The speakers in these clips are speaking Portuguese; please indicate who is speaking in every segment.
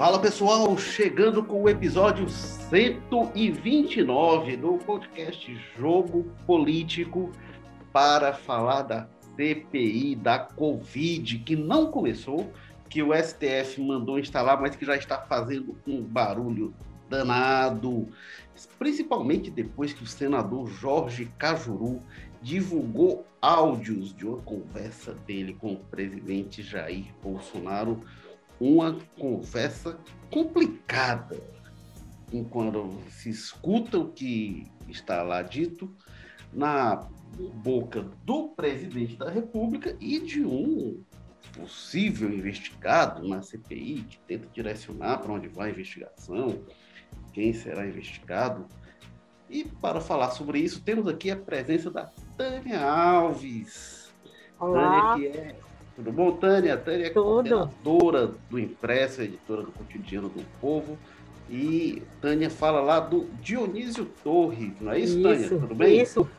Speaker 1: Fala pessoal, chegando com o episódio 129 do podcast Jogo Político para falar da CPI da Covid, que não começou, que o STF mandou instalar, mas que já está fazendo um barulho danado, principalmente depois que o senador Jorge Cajuru divulgou áudios de uma conversa dele com o presidente Jair Bolsonaro, uma conversa complicada, quando se escuta o que está lá dito na boca do presidente da República e de um possível investigado na CPI que tenta direcionar para onde vai a investigação, quem será investigado. E para falar sobre isso, temos aqui a presença da Tânia Alves.
Speaker 2: Olá.
Speaker 1: Tânia, que é. Tudo bom, Tânia? Tânia é coordenadora do Impresso, editora do Cotidiano do Povo. E Tânia fala lá do Dionísio Torre, não é isso, isso Tânia? Tudo bem?
Speaker 2: Isso.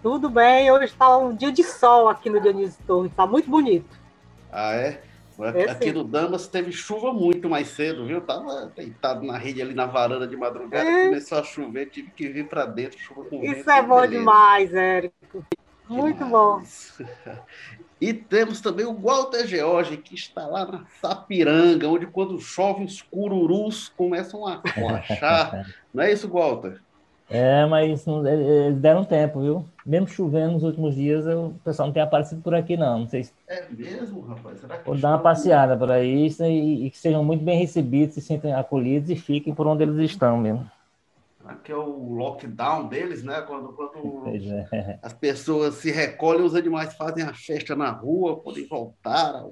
Speaker 2: Tudo bem. Hoje está um dia de sol aqui no Dionísio Torre. Está muito bonito.
Speaker 1: Ah, é? Aqui no Damas teve chuva muito mais cedo, viu? Tava deitado na rede ali na varanda de madrugada, é. começou a chover, tive que vir para dentro, chuva com
Speaker 2: Isso vento, é bom beleza. demais, Érico. Muito bom.
Speaker 1: E temos também o Walter George, que está lá na Sapiranga, onde quando chove os cururus começam a coachar. Não é isso, Walter?
Speaker 3: É, mas não, eles deram tempo, viu? Mesmo chovendo nos últimos dias, o pessoal não tem aparecido por aqui, não. Não sei se...
Speaker 1: É mesmo, rapaz? Será que
Speaker 3: Vou dar uma passeada por aí e, e, que sejam muito bem recebidos, se sentem acolhidos e fiquem por onde eles estão mesmo.
Speaker 1: Aqui é o lockdown deles, né? Quando, quando é. as pessoas se recolhem, os animais fazem a festa na rua, podem voltar.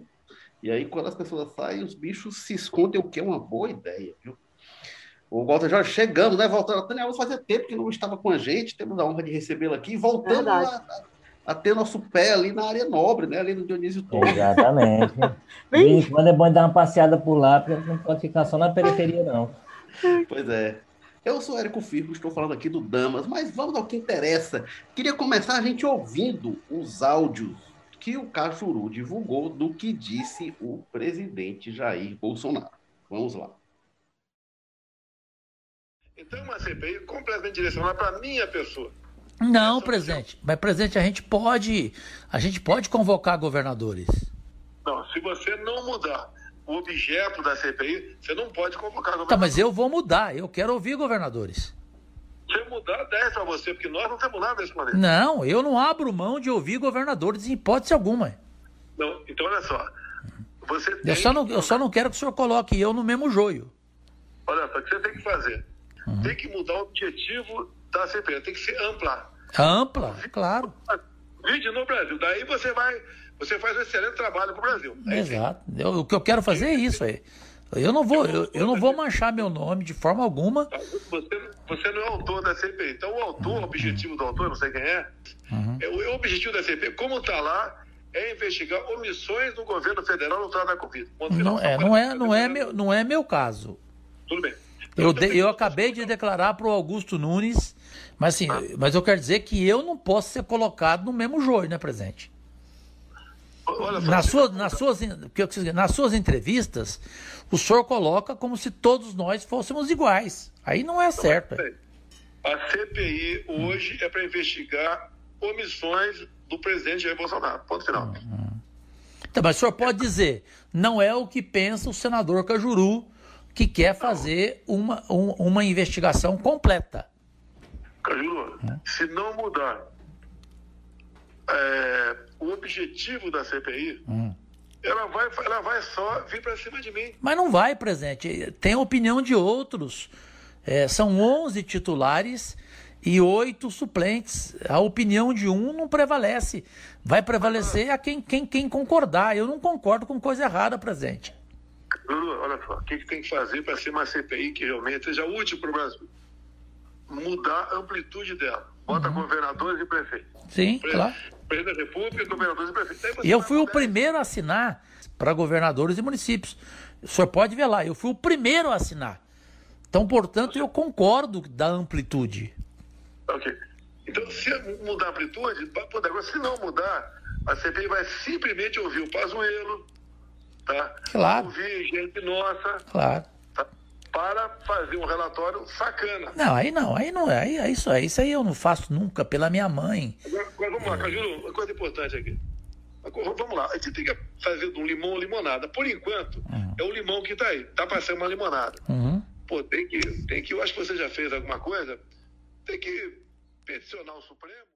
Speaker 1: E aí, quando as pessoas saem, os bichos se escondem, o que é uma boa ideia, viu? O Walter Jorge chegando, né? Voltando. Daniel, fazia tempo que não estava com a gente, temos a honra de recebê-lo aqui, voltando a, a, a, ter nosso pé ali na área nobre, né? Ali no Dionísio Torres.
Speaker 3: Exatamente. Quando é bom dar uma passeada por lá, porque não pode ficar só na periferia, não.
Speaker 1: Pois é. Eu sou Érico Firmo, estou falando aqui do Damas, mas vamos ao que interessa. Queria começar a gente ouvindo os áudios que o Cajuru divulgou do que disse o presidente Jair Bolsonaro. Vamos lá.
Speaker 4: Então, é uma CPI completamente direcionada para a minha pessoa.
Speaker 5: Não, presidente. Mas, presidente, a gente pode, a gente pode convocar governadores.
Speaker 4: Não, se você não mudar objeto da CPI, você não pode convocar governadores.
Speaker 5: Tá, mas eu vou mudar. Eu quero ouvir governadores.
Speaker 4: Se mudar, 10 para você, porque nós não temos nada nesse planeta.
Speaker 5: Não, eu não abro mão de ouvir governadores em hipótese alguma.
Speaker 4: Não, então olha só. Você
Speaker 5: eu, só não, eu só não quero que o senhor coloque eu no mesmo joio.
Speaker 4: Olha só, o que você tem que fazer? Uhum. Tem que mudar o objetivo da CPI, tem que ser ampla.
Speaker 5: Ampla, claro.
Speaker 4: Vídeo no Brasil. Daí você vai, você faz um excelente trabalho para o Brasil.
Speaker 5: É Exato. Eu, o que eu quero fazer é isso aí. Eu não vou, eu, eu não vou manchar meu nome de forma alguma.
Speaker 4: Você, você não é autor da CPI. Então, o autor, o objetivo do autor, não sei quem é, uhum. é o, objetivo da CPI, como está lá, é investigar omissões do governo federal no trato da Covid.
Speaker 5: Não, é, não, é, não, é meu, não é meu caso.
Speaker 4: Tudo bem.
Speaker 5: Eu, de, eu acabei de declarar para o Augusto Nunes, mas assim, ah. mas eu quero dizer que eu não posso ser colocado no mesmo joio, né, presidente? Nas suas, nas, suas, nas suas entrevistas, o senhor coloca como se todos nós fôssemos iguais. Aí não é certo.
Speaker 4: A CPI hoje é para investigar omissões do presidente Jair Bolsonaro. Ponto final. Uhum.
Speaker 5: Tá, mas o senhor pode dizer, não é o que pensa o senador Cajuru, que quer fazer uma, um, uma investigação completa.
Speaker 4: Cajuru, hum. se não mudar é, o objetivo da CPI, hum. ela, vai, ela vai só vir para cima de mim.
Speaker 5: Mas não vai, presidente. Tem a opinião de outros. É, são 11 titulares e oito suplentes. A opinião de um não prevalece. Vai prevalecer a quem, quem, quem concordar. Eu não concordo com coisa errada, presidente.
Speaker 4: Lula, olha só, o que, que tem que fazer para ser uma CPI que realmente seja útil para o Brasil? Mudar a amplitude dela. Bota uhum. governadores e prefeitos.
Speaker 5: Sim, Pre claro.
Speaker 4: Presidente da República, governadores e prefeitos.
Speaker 5: E eu fui o primeiro a assinar para governadores e municípios. O senhor pode ver lá, eu fui o primeiro a assinar. Então, portanto, eu concordo da amplitude.
Speaker 4: Ok. Então, se mudar a amplitude, pode agora, se não mudar, a CPI vai simplesmente ouvir o Pazuello, tá?
Speaker 5: Claro.
Speaker 4: Ouvir gente nossa.
Speaker 5: Claro.
Speaker 4: Para fazer um relatório sacana.
Speaker 5: Não, aí não, aí não é. Aí, aí, isso, aí, isso aí eu não faço nunca pela minha mãe.
Speaker 4: Agora, agora vamos lá, Cajuru, uma coisa importante aqui. Vamos lá, a gente tem que fazer de um limão limonada. Por enquanto, uhum. é o limão que está aí. Está para ser uma limonada. Uhum. Pô, tem que, tem que, eu acho que você já fez alguma coisa, tem que peticionar o Supremo.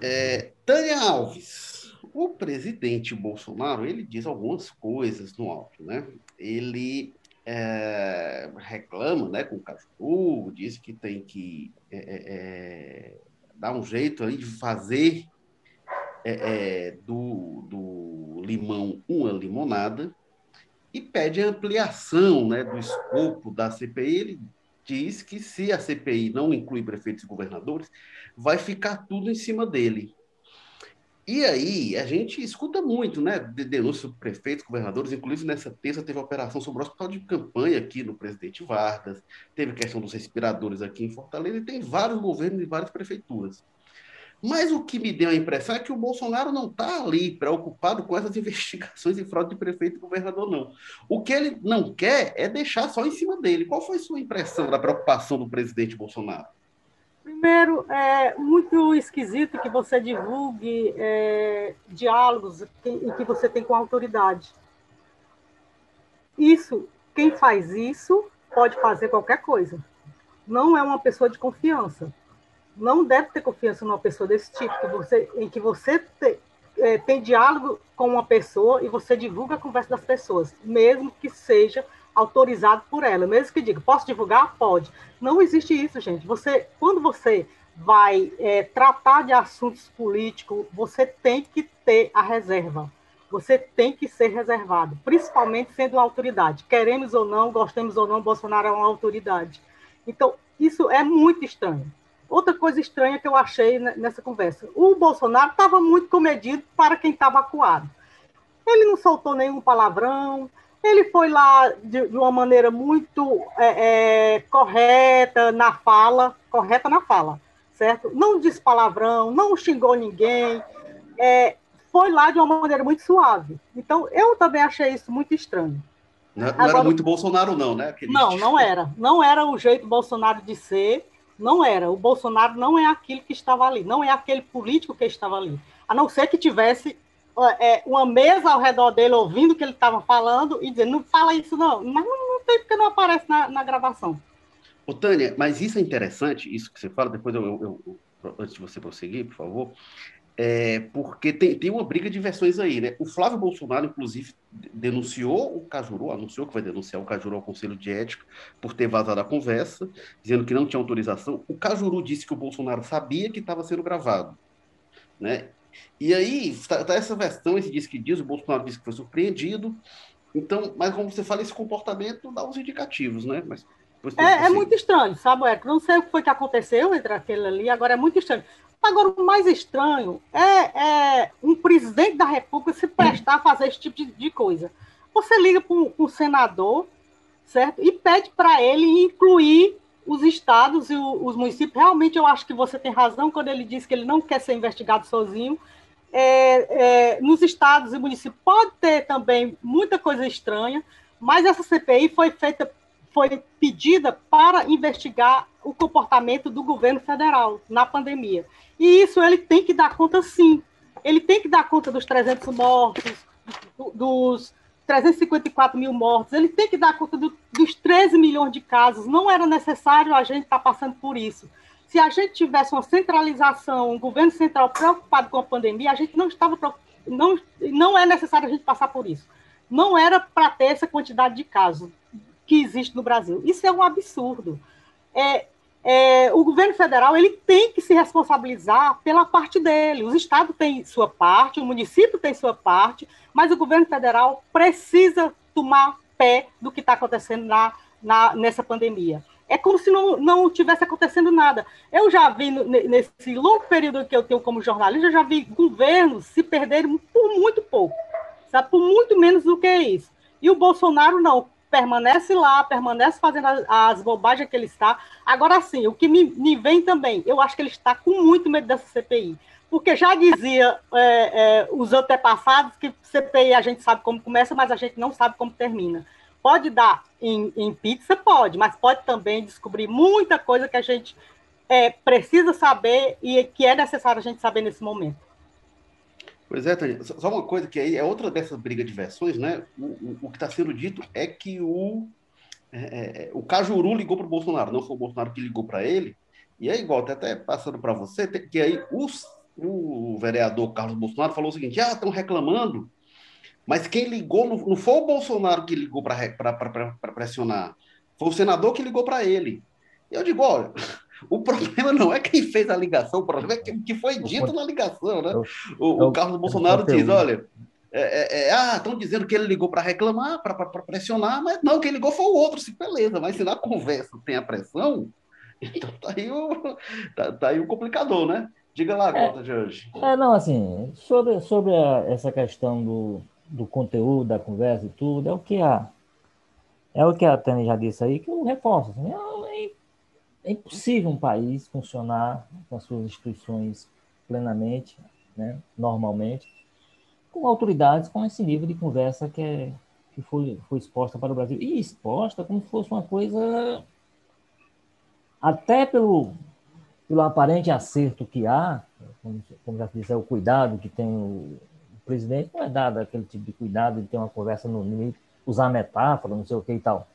Speaker 1: É, Tânia Alves, o presidente Bolsonaro, ele diz algumas coisas no alto, né? Ele é, reclama, né, com o Caju, diz que tem que é, é, é, dar um jeito aí de fazer é, é, do, do limão uma limonada e pede ampliação né, do escopo da CPI. Ele diz que se a CPI não inclui prefeitos e governadores, vai ficar tudo em cima dele. E aí, a gente escuta muito, né, de denúncias sobre prefeitos, governadores, inclusive nessa terça teve operação sobre o hospital de campanha aqui no presidente Vargas, teve questão dos respiradores aqui em Fortaleza, e tem vários governos e várias prefeituras. Mas o que me deu a impressão é que o Bolsonaro não está ali preocupado com essas investigações de fraude de prefeito e governador, não. O que ele não quer é deixar só em cima dele. Qual foi sua impressão da preocupação do presidente Bolsonaro?
Speaker 2: Primeiro, é muito esquisito que você divulgue é, diálogos em que você tem com a autoridade. Isso, quem faz isso pode fazer qualquer coisa. Não é uma pessoa de confiança não deve ter confiança numa pessoa desse tipo, que você, em que você te, é, tem diálogo com uma pessoa e você divulga a conversa das pessoas, mesmo que seja autorizado por ela, mesmo que diga, posso divulgar? Pode. Não existe isso, gente. Você, quando você vai é, tratar de assuntos políticos, você tem que ter a reserva. Você tem que ser reservado, principalmente sendo uma autoridade. Queremos ou não, gostemos ou não, Bolsonaro é uma autoridade. Então, isso é muito estranho. Outra coisa estranha que eu achei nessa conversa: o Bolsonaro estava muito comedido para quem estava acuado. Ele não soltou nenhum palavrão, ele foi lá de, de uma maneira muito é, é, correta na fala, correta na fala, certo? Não disse palavrão, não xingou ninguém, é, foi lá de uma maneira muito suave. Então, eu também achei isso muito estranho.
Speaker 1: Não, não Agora, era muito Bolsonaro, não, né?
Speaker 2: Aquele não, não era. Não era o jeito Bolsonaro de ser. Não era. O Bolsonaro não é aquilo que estava ali, não é aquele político que estava ali. A não ser que tivesse é, uma mesa ao redor dele ouvindo o que ele estava falando e dizendo, não fala isso não. Mas não, não tem porque não aparece na, na gravação.
Speaker 1: Ô, Tânia, mas isso é interessante, isso que você fala, depois eu, eu, eu antes de você prosseguir, por favor, é, porque tem, tem uma briga de versões aí, né? O Flávio Bolsonaro, inclusive, denunciou o Cajuru, anunciou que vai denunciar o Cajuru ao Conselho de Ética por ter vazado a conversa, dizendo que não tinha autorização. O Cajuru disse que o Bolsonaro sabia que estava sendo gravado, né? E aí, está tá essa versão, esse diz que diz, o Bolsonaro disse que foi surpreendido. Então, mas como você fala, esse comportamento dá os indicativos, né? Mas
Speaker 2: é, é, muito estranho, sabe, Érico? Não sei o que foi que aconteceu entre aquele ali, agora é muito estranho. Agora, o mais estranho é, é um presidente da República se prestar a fazer esse tipo de, de coisa. Você liga para um senador, certo? E pede para ele incluir os estados e os municípios. Realmente, eu acho que você tem razão quando ele diz que ele não quer ser investigado sozinho. É, é, nos estados e municípios pode ter também muita coisa estranha, mas essa CPI foi feita foi pedida para investigar o comportamento do governo federal na pandemia. E isso ele tem que dar conta, sim. Ele tem que dar conta dos 300 mortos, dos 354 mil mortos, ele tem que dar conta do, dos 13 milhões de casos. Não era necessário a gente estar tá passando por isso. Se a gente tivesse uma centralização, um governo central preocupado com a pandemia, a gente não estava não, não é necessário a gente passar por isso. Não era para ter essa quantidade de casos que existe no Brasil. Isso é um absurdo. É, é, o governo federal ele tem que se responsabilizar pela parte dele. Os estados têm sua parte, o município tem sua parte, mas o governo federal precisa tomar pé do que está acontecendo na, na, nessa pandemia. É como se não, não tivesse acontecendo nada. Eu já vi, nesse longo período que eu tenho como jornalista, já vi governos se perderem por muito pouco, sabe? por muito menos do que isso. E o Bolsonaro não permanece lá, permanece fazendo as, as bobagens que ele está. Agora sim, o que me, me, vem também, eu acho que ele está com muito medo dessa CPI, porque já dizia é, é, os antepassados que CPI a gente sabe como começa, mas a gente não sabe como termina. Pode dar em, em pizza? Pode, mas pode também descobrir muita coisa que a gente é, precisa saber e que é necessário a gente saber nesse momento.
Speaker 1: Pois é, Tânia, só uma coisa que aí é outra dessas brigas de versões, né? O, o, o que está sendo dito é que o, é, é, é o Cajuru ligou para o Bolsonaro, não foi o Bolsonaro que ligou para ele. E aí, igual, até passando para você, que aí os, o vereador Carlos Bolsonaro falou o seguinte: ah, estão reclamando, mas quem ligou não, não foi o Bolsonaro que ligou para pressionar, foi o senador que ligou para ele. E eu digo: olha, o problema não é quem fez a ligação, o problema é que foi dito na ligação, né? O, o Carlos Bolsonaro diz: olha, é, é, é, ah, estão dizendo que ele ligou para reclamar, para pressionar, mas não, quem ligou foi o outro, sim, beleza, mas se na conversa tem a pressão, então tá aí o, tá, tá aí o complicador, né? Diga lá, Gota é, de hoje.
Speaker 3: É, não, assim, sobre, sobre a, essa questão do, do conteúdo, da conversa e tudo, é o que a, é o que a Tânia já disse aí, que eu reforço. Assim, é, é impossível um país funcionar com as suas instituições plenamente, né, normalmente, com autoridades com esse nível de conversa que, é, que foi, foi exposta para o Brasil. E exposta como se fosse uma coisa, até pelo, pelo aparente acerto que há, como, como já disse, é o cuidado que tem o, o, presidente, não é dado aquele tipo de cuidado de ter uma conversa no limite, usar metáfora, não sei o que e tal.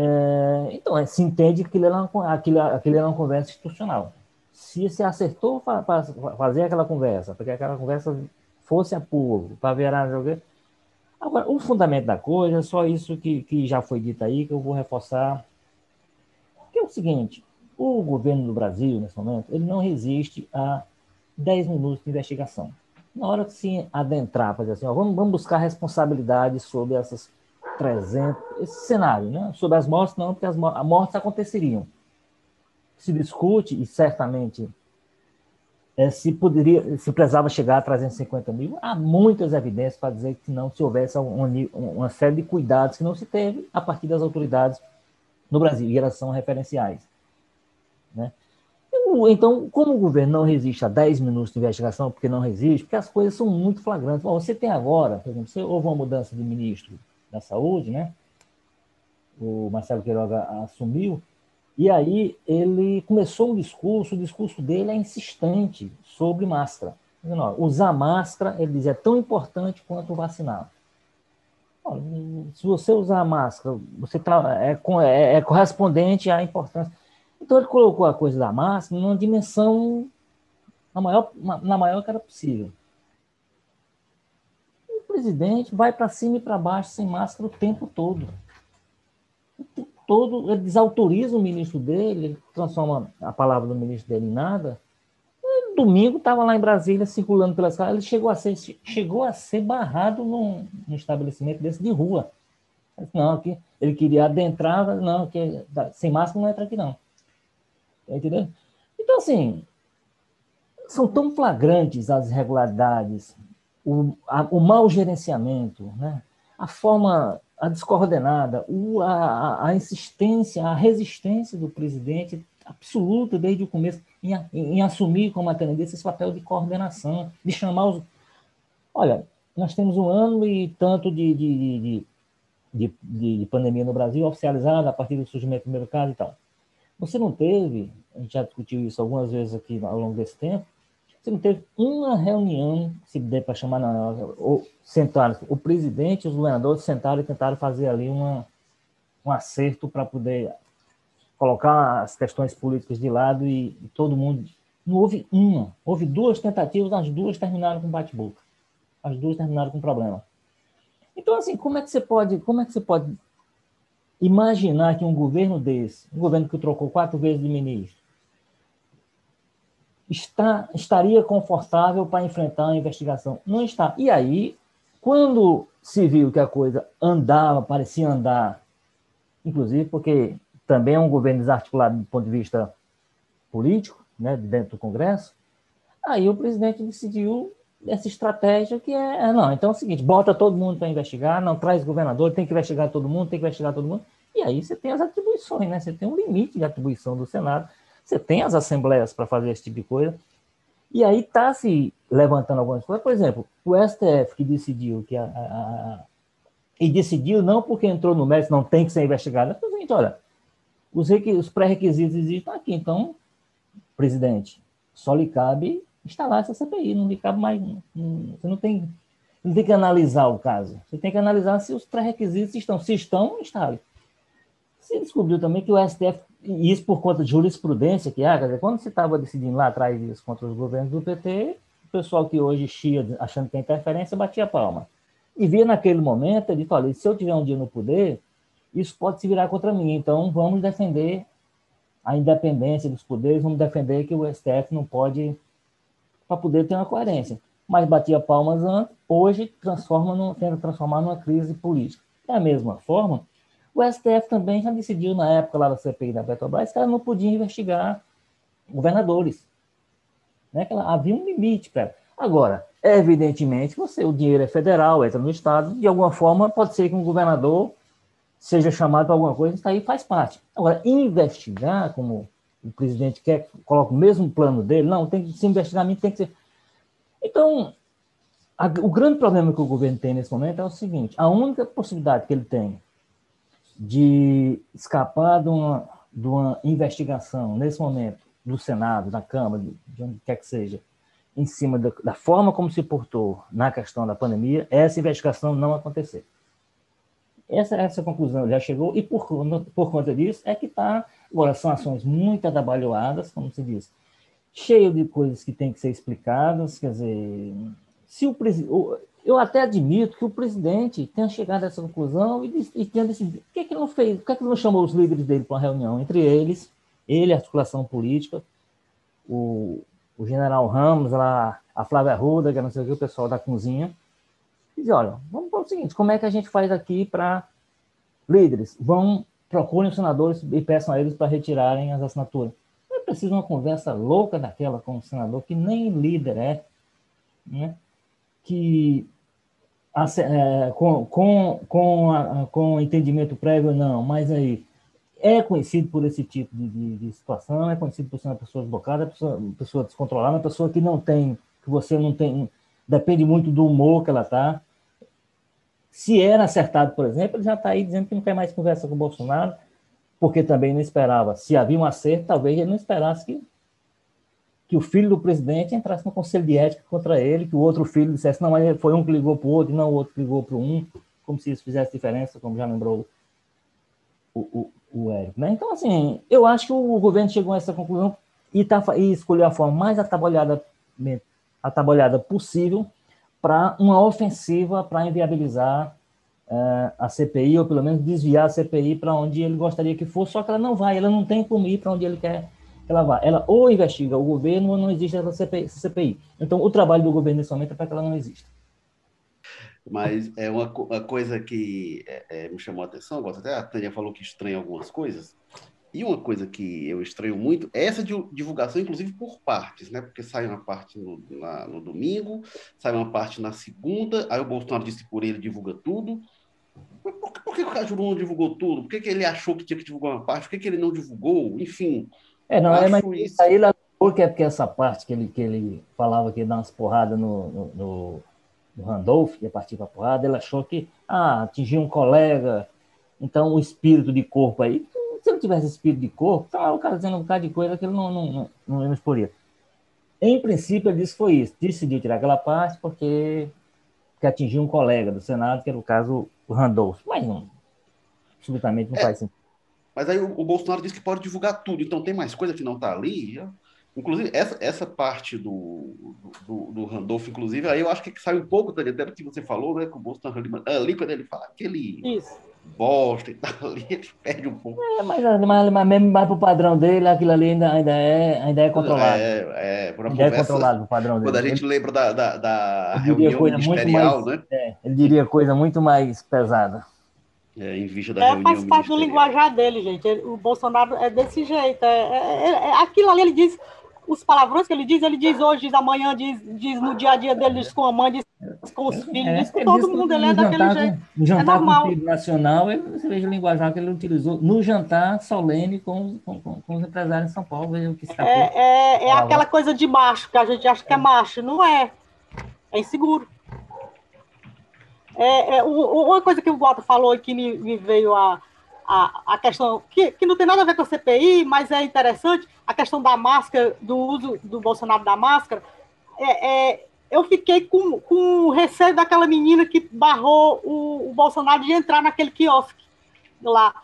Speaker 3: É, então, é, se entende que aquilo era, uma, aquilo, aquilo era uma conversa institucional. Se se acertou para fazer aquela conversa, para que aquela conversa fosse a público, para virar jogo. Agora, o fundamento da coisa é só isso que, que já foi dito aí, que eu vou reforçar. Que é o seguinte: o governo do Brasil, nesse momento, ele não resiste a 10 minutos de investigação. Na hora que se adentrar, dizer assim, ó, vamos, vamos buscar responsabilidade sobre essas 300, esse cenário, né? Sobre as mortes, não, porque as mortes aconteceriam. Se discute, e certamente é, se poderia, se precisava chegar a 350 mil, há muitas evidências para dizer que não se houvesse uma, uma série de cuidados que não se teve a partir das autoridades no Brasil, e elas são referenciais. Né? Então, como o governo não resiste a 10 minutos de investigação, porque não resiste, porque as coisas são muito flagrantes. Bom, você tem agora, por exemplo, houve uma mudança de ministro da Saúde, né? O Marcelo Queiroga assumiu, e aí ele começou um discurso, o discurso dele é insistente sobre máscara. Usar máscara, ele diz, é tão importante quanto vacinar. Se você usar máscara, você tá, é, é, é correspondente à importância. Então ele colocou a coisa da máscara numa dimensão na maior, na maior que era possível presidente vai para cima e para baixo sem máscara o tempo todo. O tempo todo, ele desautoriza o ministro dele, ele transforma a palavra do ministro dele em nada. E, domingo estava lá em Brasília circulando pelas casas, ele chegou a ser, chegou a ser barrado num, num estabelecimento desse de rua. Não, que ele queria adentrar, não, que sem máscara não entra aqui não. Entendeu? Então, assim, são tão flagrantes as irregularidades, o, a, o mau gerenciamento, né? a forma a descoordenada, o, a, a, insistência, a resistência do presidente absoluta desde o começo em, em, assumir como a esse papel de coordenação, de chamar os. Olha, nós temos um ano e tanto de, de, de, de, de pandemia no Brasil oficializada a partir do surgimento do primeiro caso e tal. Você não teve, a gente já discutiu isso algumas vezes aqui ao longo desse tempo, você não teve uma reunião, se der para chamar, não, ou sentaram, o presidente e os governadores sentaram e tentaram fazer ali uma, um acerto para poder colocar as questões políticas de lado e, e, todo mundo. Não houve uma, houve duas tentativas, as duas terminaram com bate-boca. As duas terminaram com problema. Então, assim, como é que você pode, como é que você pode imaginar que um governo desse, um governo que trocou quatro vezes de ministro, está, estaria confortável para enfrentar a investigação. Não está. E aí, quando se viu que a coisa andava, parecia andar, inclusive porque também é um governo desarticulado do ponto de vista político, né, dentro do Congresso, aí o presidente decidiu essa estratégia que é, é não, então é o seguinte, bota todo mundo para investigar, não traz governador, tem que investigar todo mundo, tem que investigar todo mundo, e aí você tem as atribuições, né? Você tem um limite de atribuição do Senado, você tem as assembleias para fazer esse tipo de coisa. E aí está se levantando algumas coisas. Por exemplo, o STF que decidiu que a, a, e decidiu, não porque entrou no mérito, não tem que ser investigado. Mas, gente, olha, os, os pré-requisitos existem aqui, então, presidente, só lhe cabe instalar essa CPI, não lhe cabe mais. Não, você não tem, não tem que analisar o caso, você tem que analisar se os pré-requisitos estão. Se estão, instale. Se descobriu também que o STF, e isso por conta de jurisprudência que há, quer dizer, quando se estava decidindo lá atrás isso contra os governos do PT, o pessoal que hoje chia achando que é interferência batia palma. E via naquele momento, ele falou: se eu tiver um dia no poder, isso pode se virar contra mim. Então, vamos defender a independência dos poderes, vamos defender que o STF não pode, para poder ter uma coerência. Mas batia palmas antes, hoje transforma no, tenta transformar numa crise política. Da mesma forma, o STF também já decidiu na época lá da CPI da Petrobras que ela não podia investigar governadores. Né? Que ela, havia um limite para Agora, evidentemente, você, o dinheiro é federal, entra no Estado, de alguma forma pode ser que um governador seja chamado para alguma coisa, isso aí faz parte. Agora, investigar, como o presidente quer, coloca o mesmo plano dele, não, tem que se investigar, tem que ser. Então, a, o grande problema que o governo tem nesse momento é o seguinte: a única possibilidade que ele tem de escapar de uma, de uma investigação nesse momento do Senado, da Câmara, de onde quer que seja, em cima da, da, forma como se portou na questão da pandemia, essa investigação não acontecer. Essa, essa conclusão já chegou, e por, por conta disso é que está. Agora, são ações muito atabalhoadas, como se diz, cheio de coisas que têm que ser explicadas. Quer dizer, se o eu até admito que o presidente tenha chegado a essa conclusão e, e tenha decidido. Por que, que ele não fez? Por que, que ele não chamou os líderes dele para uma reunião? Entre eles, ele, a articulação política, o, o general Ramos, lá, a Flávia Ruda, que é não sei o que, o pessoal da cozinha, diz, olha, vamos para o seguinte, como é que a gente faz aqui para líderes? Vão, procurem os senadores e peçam a eles para retirarem as assinaturas. Não é preciso uma conversa louca daquela com o senador, que nem líder é, né? Que é, com, com, com, a, com entendimento prévio, não, mas aí é conhecido por esse tipo de, de, de, situação, é conhecido por ser uma pessoa desbocada, pessoa, pessoa descontrolada, uma pessoa que não tem, que você não tem, depende muito do humor que ela está. Se era acertado, por exemplo, ele já está aí dizendo que não quer mais conversa com o Bolsonaro, porque também não esperava. Se havia um acerto, talvez ele não esperasse que, que o filho do presidente entrasse no conselho de ética contra ele, que o outro filho dissesse, não, mas foi um que ligou para o outro, e não o outro que ligou para um, como se isso fizesse diferença, como já lembrou o, o, o Érico. Né? Então, assim, eu acho que o governo chegou a essa conclusão e, tá, e escolheu a forma mais atabalhada, atabalhada possível para uma ofensiva para inviabilizar uh, a CPI, ou pelo menos desviar a CPI para onde ele gostaria que fosse, só que ela não vai, ela não tem como ir para onde ele quer que ela vá. Ela ou investiga o governo ou não existe essa CPI. Então, o trabalho do governo nesse momento é para que ela não exista.
Speaker 1: Mas é uma, uma coisa que é, é, me chamou a atenção, até a Tânia falou que estranha algumas coisas, e uma coisa que eu estranho muito é essa divulgação, inclusive por partes, né? Porque sai uma parte no, na, no domingo, sai uma parte na segunda, aí o Bolsonaro disse por ele divulga tudo. Por, por, por que o Cajuru não divulgou tudo? Por que, que ele achou que tinha que divulgar uma parte? Por que, que ele não divulgou? Enfim.
Speaker 3: É, não, é, mas isso aí lá porque é porque essa parte que ele, que ele falava que ia dar umas porradas no, no, no do Randolph, que ia partir para a porrada, ele achou que ah, atingiu um colega, então o espírito de corpo aí. Se ele tivesse espírito de corpo, tá o cara dizendo um bocado de coisa que ele não, não, não, não, não exporia. Em princípio, ele disse que foi isso. Decidiu tirar aquela parte porque, porque atingiu um colega do Senado, que era o caso o Randolph. Mas não, absolutamente não é, faz sentido.
Speaker 1: Mas aí o, o, Bolsonaro disse que pode divulgar tudo, então tem mais coisa que não está ali. Inclusive, essa, essa parte do, do, do Randolph, inclusive, aí eu acho que sai um pouco, até do que você falou, né? Com o Bolsonaro ali, ali quando ele fala aquele Isso. bosta e tal, ali ele perde um pouco.
Speaker 3: É, mas, mas, mas mesmo mais pro padrão dele, aquilo ali ainda, ainda, é, ainda é controlado.
Speaker 1: É, é,
Speaker 3: por ainda é controlado o padrão dele.
Speaker 1: Quando a gente lembra da, da, da reunião ministerial, mais, né?
Speaker 3: É, ele diria coisa muito mais pesada.
Speaker 1: É, em vista da é,
Speaker 2: faz parte do linguajar dele, gente. O Bolsonaro é desse jeito. É, é, é, aquilo ali ele diz os palavrões que ele diz, ele diz hoje, diz amanhã, diz, diz no dia a dia dele, diz com a mãe, diz com os é, filhos, diz com todo mundo, ele é daquele jeito.
Speaker 3: No jantar é normal. com o nacional, você veja o linguajar que ele utilizou no jantar solene com, com, com os empresários em São Paulo, veja o que está
Speaker 2: É, é, é aquela coisa de macho, que a gente acha que é macho, não é. É inseguro. É, é, uma coisa que o Walter falou e que me, me veio a, a, a questão, que, que não tem nada a ver com a CPI, mas é interessante, a questão da máscara, do uso do Bolsonaro da máscara, é, é, eu fiquei com, com receio daquela menina que barrou o, o Bolsonaro de entrar naquele quiosque lá.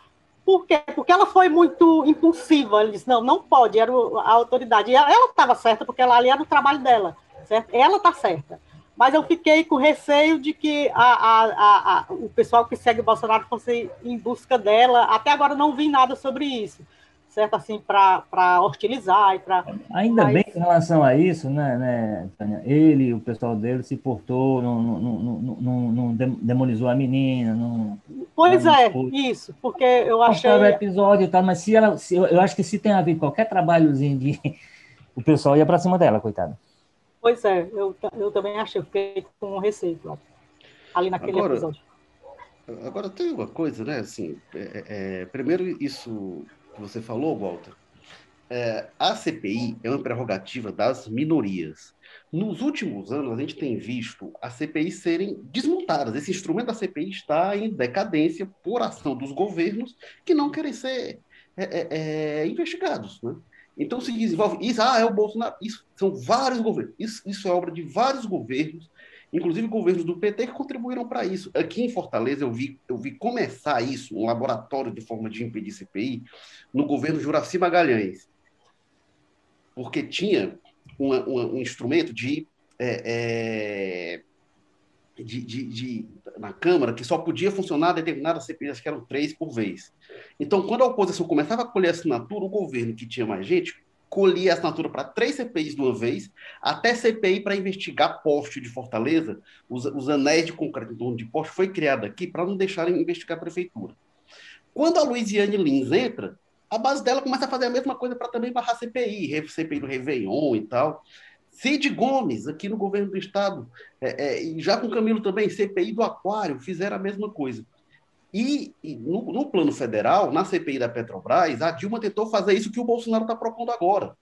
Speaker 2: Por quê? Porque ela foi muito impulsiva. Ele disse, não, não pode, era a autoridade. E ela estava certa, porque ela ali era o trabalho dela, certo? Ela está certa. Mas eu fiquei com receio de que a, a, a, o pessoal que segue o Bolsonaro fosse em busca dela. Até agora não vi nada sobre isso certo? Assim, para hostilizar e para.
Speaker 3: Ainda Mas... bem que em relação a isso, né, né, Tânia? Ele, o pessoal dele se portou, não, não, não, não, demonizou a menina. Não,
Speaker 2: pois é, isso, porque eu achei.
Speaker 3: o episódio e tal, mas se ela. Se, eu acho que se tem a ver qualquer trabalhozinho de. O pessoal ia para cima dela, coitada.
Speaker 2: Pois é, eu, eu também achei, eu fiquei com receio, ali naquele
Speaker 1: agora,
Speaker 2: episódio.
Speaker 1: Agora tem uma coisa, né? Assim, é, é, primeiro isso que você falou, Walter, é, a CPI é uma prerrogativa das minorias. Nos últimos anos, a gente tem visto a CPI serem desmontadas. Esse instrumento da CPI está em decadência por ação dos governos que não querem ser é, é, é investigados. Né? Então se desenvolve isso, ah, é o Bolsonaro. Isso são vários governos. Isso, isso é obra de vários governos inclusive governos do PT que contribuíram para isso. Aqui em Fortaleza eu vi, eu vi começar isso, um laboratório de forma de impedir CPI, no governo Juraci Magalhães, porque tinha uma, uma, um instrumento de, é, é, de, de, de, na Câmara que só podia funcionar determinadas CPIs, que eram três por vez. Então, quando a oposição começava a colher assinatura, o governo que tinha mais gente colhia assinatura para três CPIs de uma vez, até CPI para investigar poste de Fortaleza, os, os anéis de concreto em torno de poste foi criado aqui para não deixarem investigar a prefeitura. Quando a Luiziane Lins entra, a base dela começa a fazer a mesma coisa para também barrar CPI, CPI do Réveillon e tal. Cid Gomes, aqui no governo do estado, é, é, e já com Camilo também, CPI do Aquário, fizeram a mesma coisa. E, e no, no, plano federal, na CPI da Petrobras, a Dilma tentou fazer isso que o Bolsonaro está propondo agora,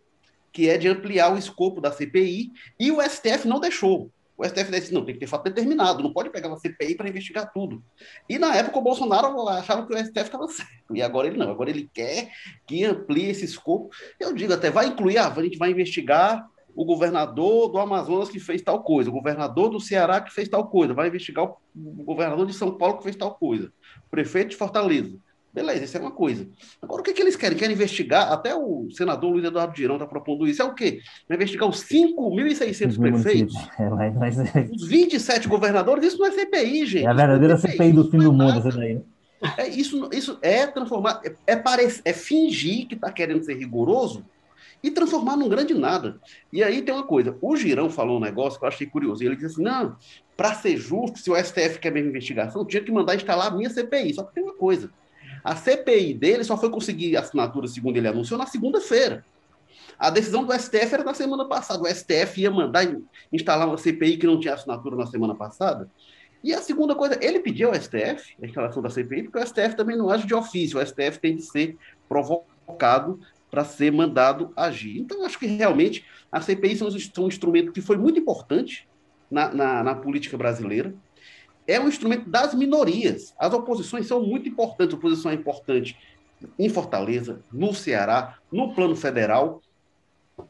Speaker 1: que é de ampliar o escopo da CPI, e o STF não deixou. O STF disse, não, tem que ter fato determinado, não pode pegar uma CPI para investigar tudo. E na época o Bolsonaro achava que o STF estava certo, e agora ele não, agora ele quer que amplie esse escopo. Eu digo até, vai incluir, a gente vai investigar o governador do Amazonas que fez tal coisa, o governador do Ceará que fez tal coisa, vai investigar o governador de São Paulo que fez tal coisa, o prefeito de Fortaleza. Beleza, isso é uma coisa. Agora, o que, que eles querem? Querem investigar, até o senador Luiz Eduardo Girão está propondo isso, é o quê? Vai investigar os 5.600 prefeitos, é, mas, mas... os 27 governadores, isso não é CPI, gente. É
Speaker 3: a verdadeira CPI, CPI do fim do mundo, essa daí. Né?
Speaker 1: É, isso, isso é transformar, é, é, parece, é fingir que está querendo ser rigoroso e transformar num grande nada. E aí tem uma coisa, o Girão falou um negócio que eu achei curioso, ele disse assim, não, para ser justo, se o STF quer mesmo investigação, tinha que mandar instalar a minha CPI, só que tem uma coisa, a CPI dele só foi conseguir assinatura, segundo ele anunciou, na segunda-feira. A decisão do STF era na semana passada. O STF ia mandar instalar uma CPI que não tinha assinatura na semana passada. E a segunda coisa, ele pediu ao STF a instalação da CPI, porque o STF também não age de ofício. O STF tem de ser provocado para ser mandado agir. Então, acho que realmente a CPI são um instrumento que foi muito importante na, na, na, política brasileira. É um instrumento das minorias. As oposições são muito importantes. A oposição é importante em Fortaleza, no Ceará, no plano federal,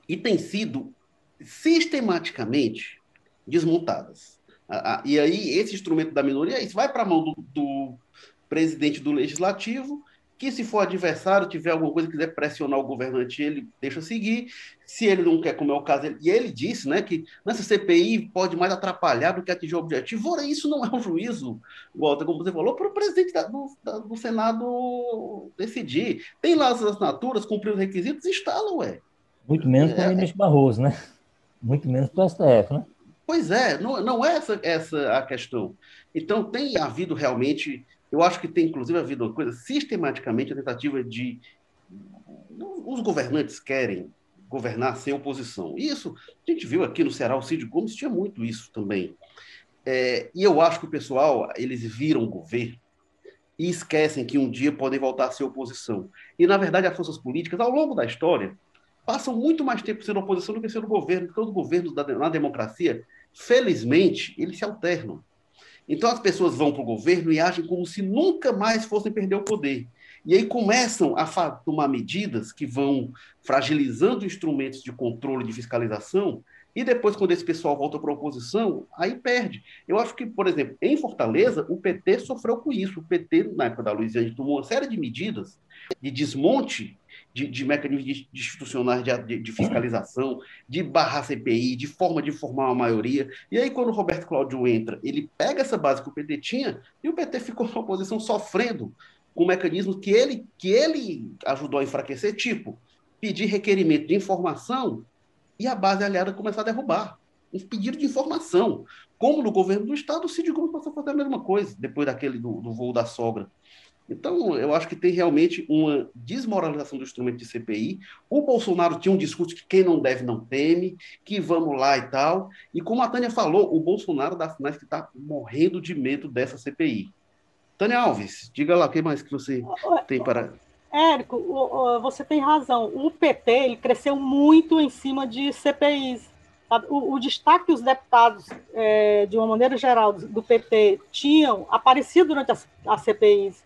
Speaker 1: e tem sido sistematicamente desmontadas. E aí, esse instrumento da minoria, isso vai para a mão do, do presidente do legislativo, que se for adversário, tiver alguma coisa, quiser pressionar o governante, ele deixa seguir. Se ele não quer, como é o caso, ele, e ele disse né, que nessa CPI pode mais atrapalhar do que atingir o objetivo. Ora, isso não é um juízo, Walter, como você falou, para o presidente da, do, da, do, Senado decidir. Tem lá as assinaturas, cumprir os requisitos, instala, ué.
Speaker 3: Muito menos para o é, ministro Barroso, né? Muito menos para o STF, né?
Speaker 1: Pois é, não, não é essa, essa a questão. Então, tem havido realmente eu acho que tem, inclusive, havido uma coisa, sistematicamente, a tentativa de. Os governantes querem governar sem oposição. E isso, a gente viu aqui no Ceará, o Cid Gomes tinha muito isso também. É, e eu acho que o pessoal, eles viram o governo e esquecem que um dia podem voltar a ser oposição. E, na verdade, as forças políticas, ao longo da história, passam muito mais tempo sendo oposição do que sendo governo, porque os governos da, na democracia, felizmente, eles se alternam. Então as pessoas vão para o governo e agem como se nunca mais fossem perder o poder. E aí começam a tomar medidas que vão fragilizando instrumentos de controle de fiscalização, e depois, quando esse pessoal volta para a oposição, aí perde. Eu acho que, por exemplo, em Fortaleza, o PT sofreu com isso. O PT, na época da Luiziane, tomou uma série de medidas de desmonte de, de mecanismos de, de institucionais de, de, fiscalização, de barrar CPI, de forma de formar uma maioria. E aí, quando o Roberto Cláudio entra, ele pega essa base que o PT tinha e o PT ficou na oposição sofrendo com mecanismos que ele, que ele ajudou a enfraquecer, tipo pedir requerimento de informação e a base aliada começar a derrubar. Um pedido de informação. Como no governo do Estado, o Cid Gomes passou a fazer a mesma coisa, depois daquele do, do voo da sogra. Então, eu acho que tem realmente uma desmoralização do instrumento de CPI. O Bolsonaro tinha um discurso que quem não deve não teme, que vamos lá e tal. E como a Tânia falou, o Bolsonaro finais que está morrendo de medo dessa CPI. Tânia Alves, diga lá o que mais que você tem para.
Speaker 2: Érico, você tem razão. O PT ele cresceu muito em cima de CPIs. O, o, destaque que os deputados, é, de uma maneira geral, do PT tinham aparecido durante as, as CPIs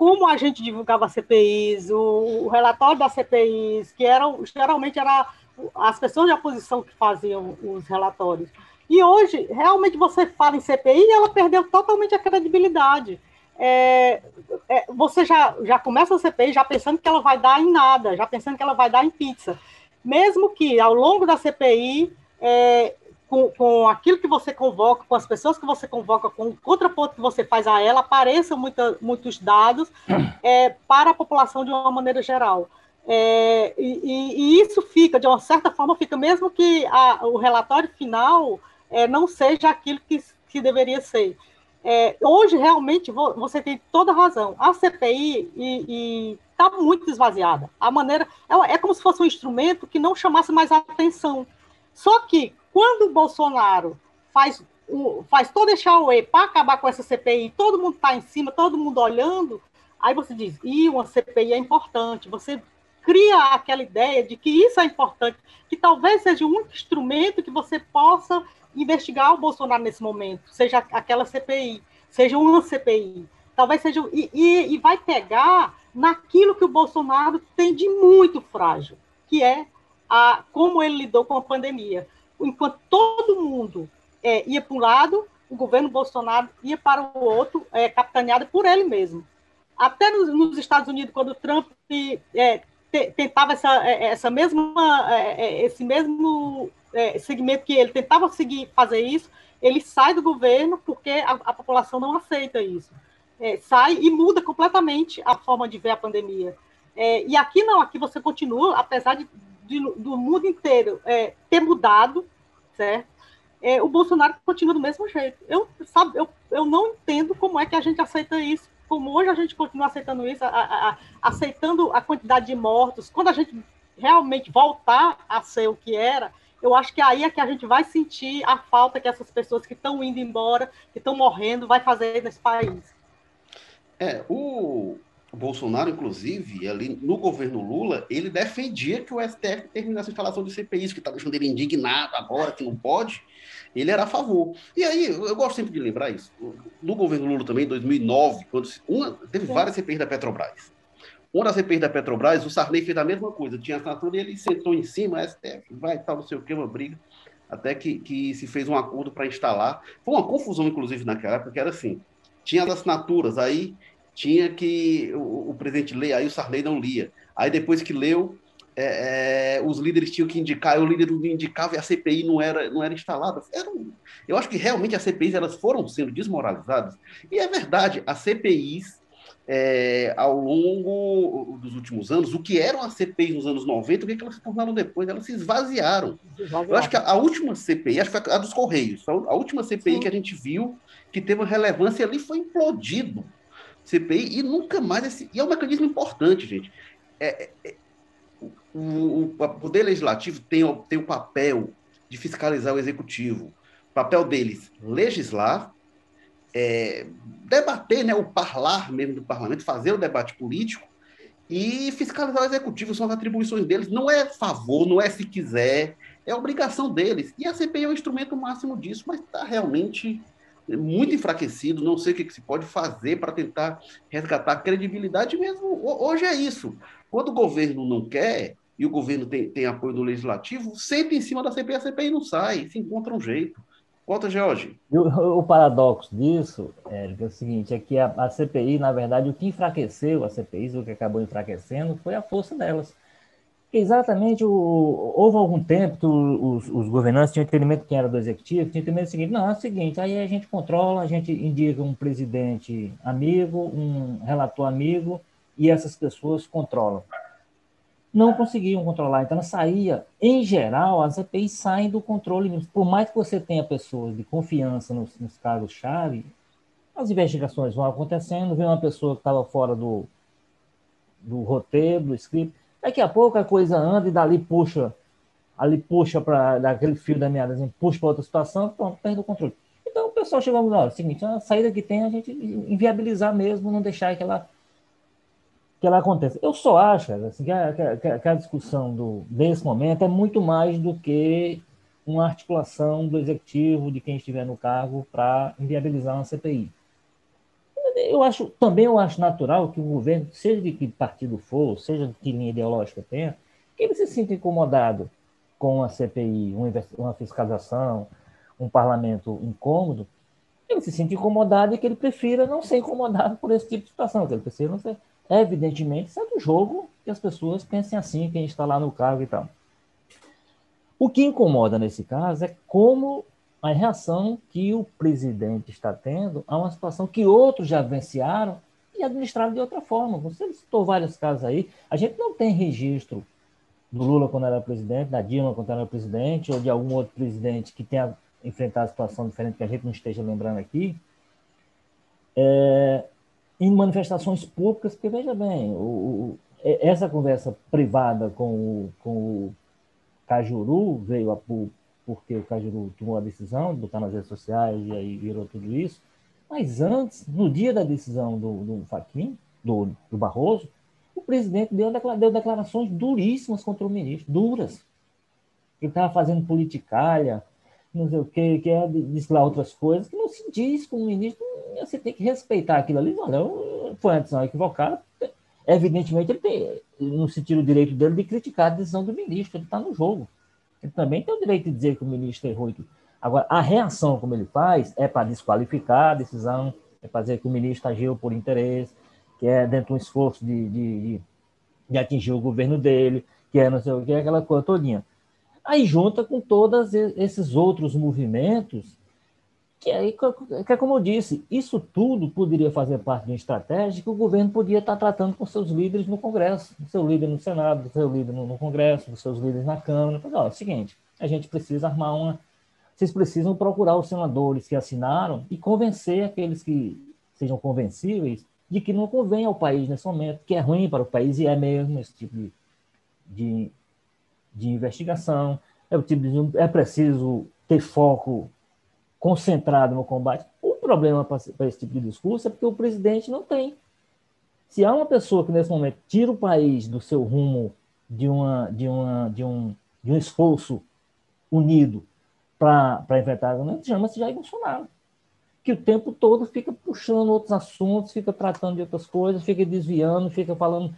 Speaker 2: como a gente divulgava CPIs, o, o relatório das CPIs, que eram geralmente era as pessoas de oposição que faziam os relatórios. E hoje, realmente, você fala em CPI e ela perdeu totalmente a credibilidade. É, é, você já, já começa a CPI já pensando que ela vai dar em nada, já pensando que ela vai dar em pizza. Mesmo que ao longo da CPI é, com, com aquilo que você convoca, com as pessoas que você convoca, com o contraponto que você faz a ela, apareçam muita, muitos dados é, para a população de uma maneira geral. É, e, e, isso fica, de uma certa forma, fica mesmo que a, o relatório final é, não seja aquilo que, que deveria ser. É, hoje, realmente, você tem toda razão. A CPI está muito esvaziada. A maneira é, é como se fosse um instrumento que não chamasse mais atenção. Só que quando o Bolsonaro faz, faz todo esse para acabar com essa CPI, todo mundo está em cima, todo mundo olhando, aí você diz, e uma CPI é importante. Você cria aquela ideia de que isso é importante, que talvez seja o único instrumento que você possa investigar o Bolsonaro nesse momento, seja aquela CPI, seja uma CPI. Talvez seja. E, e, e vai pegar naquilo que o Bolsonaro tem de muito frágil, que é a, como ele lidou com a pandemia enquanto todo mundo é, ia para um lado, o governo Bolsonaro ia para o outro, é, capitaneado por ele mesmo. Até nos, nos Estados Unidos, quando Trump é, te, tentava essa, é, essa mesma, é, é, esse mesmo segmento que ele tentava seguir fazer isso, ele sai do governo porque a, a população não aceita isso. sai e muda completamente a forma de ver a pandemia. e aqui não, aqui você continua, apesar de, de, do mundo inteiro é, ter mudado, certo? É, o Bolsonaro continua do mesmo jeito. Eu, sabe, eu, eu não entendo como é que a gente aceita isso, como hoje a gente continua aceitando isso, a, a, a, aceitando a quantidade de mortos. Quando a gente realmente voltar a ser o que era, eu acho que aí é que a gente vai sentir a falta que essas pessoas que estão indo embora, que estão morrendo, vai fazer nesse país.
Speaker 1: É, o, Bolsonaro, inclusive, ali no governo Lula, ele defendia que o STF terminasse a instalação de CPIs, que está deixando ele indignado agora, que não pode. Ele era a favor. E aí, eu gosto sempre de lembrar isso. No governo Lula também, em 2009, quando uma, teve várias CPIs da Petrobras. Uma das CPIs da Petrobras, o Sarney fez a mesma coisa. Tinha assinatura e ele sentou em cima, STF, vai tal, não sei o que, uma briga. Até que, que se fez um acordo para instalar. Foi uma confusão, inclusive, naquela época, que era assim: tinha as assinaturas, aí tinha que o, o presidente ler, aí o Sarney não lia. Aí depois que leu, é, é, os líderes tinham que indicar, e o líder não indicava e a CPI não era, não era instalada. Era um, eu acho que realmente as CPIs elas foram sendo desmoralizadas. E é verdade, as CPIs, é, ao longo dos últimos anos, o que eram as CPIs nos anos 90, o que, é que elas se tornaram depois? Elas se esvaziaram. Eu acho que a, a última CPI, acho que foi a dos Correios, a, a última CPI Sim. que a gente viu que teve uma relevância ali foi implodido CPI e nunca mais. Esse, e é um mecanismo importante, gente. É, é, é o, o, poder legislativo tem, tem o papel de fiscalizar o executivo. O papel deles legislar, é, debater, né, o parlar mesmo do parlamento, fazer o debate político e fiscalizar o executivo são as atribuições deles. Não é favor, não é se quiser, é obrigação deles. E a CPI é o instrumento máximo disso, mas está realmente muito enfraquecido, não sei o que, que se pode fazer para tentar resgatar a credibilidade mesmo. Hoje é isso. Quando o governo não quer, e o governo tem, tem apoio do legislativo, sempre em cima da CPI, a CPI não sai, se encontra um jeito. Conta, George.
Speaker 3: O, o, paradoxo disso, Érico, é o seguinte, é que a, a, CPI, na verdade, o que enfraqueceu a CPI, o que acabou enfraquecendo, foi a força delas. Exatamente, o, houve algum tempo que os, os, governantes tinham entendimento quem era do executivo, tinham entendimento do seguinte, não, é o seguinte, aí a gente controla, a gente indica um presidente amigo, um relator amigo, e essas pessoas controlam. Não conseguiam controlar, então saía, em geral, as EPIs saem do controle, por mais que você tenha pessoas de confiança nos, nos cargos-chave, as investigações vão acontecendo, vem uma pessoa que estava fora do, do roteiro, do script, Daqui a pouco a coisa anda e dali puxa, ali puxa para daquele fio da meada, assim, puxa para outra situação, pronto, perde o controle. Então o pessoal chegou a o seguinte, a saída que tem é a gente inviabilizar mesmo, não deixar que ela, que ela aconteça. Eu só acho assim, que, a, que, que a discussão do, desse momento é muito mais do que uma articulação do executivo, de quem estiver no cargo, para inviabilizar uma CPI eu acho, também eu acho natural que o governo, seja de que partido for, seja de que linha ideológica tenha, que ele se sinta incomodado com a CPI, uma fiscalização, um parlamento incômodo, ele se sinta incomodado e que ele prefira não ser incomodado por esse tipo de situação, que ele prefira não ser. Evidentemente, isso é do jogo que as pessoas pensem assim, quem está lá no cargo e tal. O que incomoda nesse caso é como a reação que o presidente está tendo a uma situação que outros já vivenciaram e administraram de outra forma. Você citou vários casos aí. A gente não tem registro do Lula quando era presidente, da Dilma quando era presidente, ou de algum outro presidente que tenha enfrentado a situação diferente que a gente não esteja lembrando aqui, é, em manifestações públicas, porque veja bem, o, o, essa conversa privada com o, com o Cajuru veio a público porque o Cajuru tomou a decisão de botar nas redes sociais e aí virou tudo isso. Mas antes, no dia da decisão do, do Faquim, do, do Barroso, o presidente deu, deu declarações duríssimas contra o ministro, duras. Ele estava fazendo politicalha, não sei o quê, que é, disse lá outras coisas, que não se diz com o ministro, você tem que respeitar aquilo ali. Olha, foi uma decisão equivocada. Evidentemente, ele tem, não se tira o direito dele de criticar a decisão do ministro, ele está no jogo. Ele também tem o direito de dizer que o ministro errou. Agora, a reação como ele faz é para desqualificar a decisão, é para dizer que o ministro agiu por interesse, que é dentro de um esforço de, de, de atingir o governo dele, que é não sei o que, aquela coisa todinha. Aí junta com todos esses outros movimentos que, aí, que é como eu disse, isso tudo poderia fazer parte de uma estratégia que o governo podia estar tratando com seus líderes no Congresso, seu líder no Senado, do seu líder no, Congresso, seus líderes na Câmara. Mas, ó, é o seguinte, a gente precisa armar uma... Vocês precisam procurar os senadores que assinaram e convencer aqueles que sejam convencíveis de que não convém ao país nesse momento, que é ruim para o país e é mesmo esse tipo de, de, de investigação. É, o tipo de, é preciso ter foco concentrado no combate. O problema para esse tipo de discurso é porque o presidente não tem. Se há uma pessoa que nesse momento tira o país do seu rumo de, uma, de, uma, de, um, de um esforço unido para enfrentar a governança, chama-se Jair Bolsonaro. Que o tempo todo fica puxando outros assuntos, fica tratando de outras coisas, fica desviando, fica falando.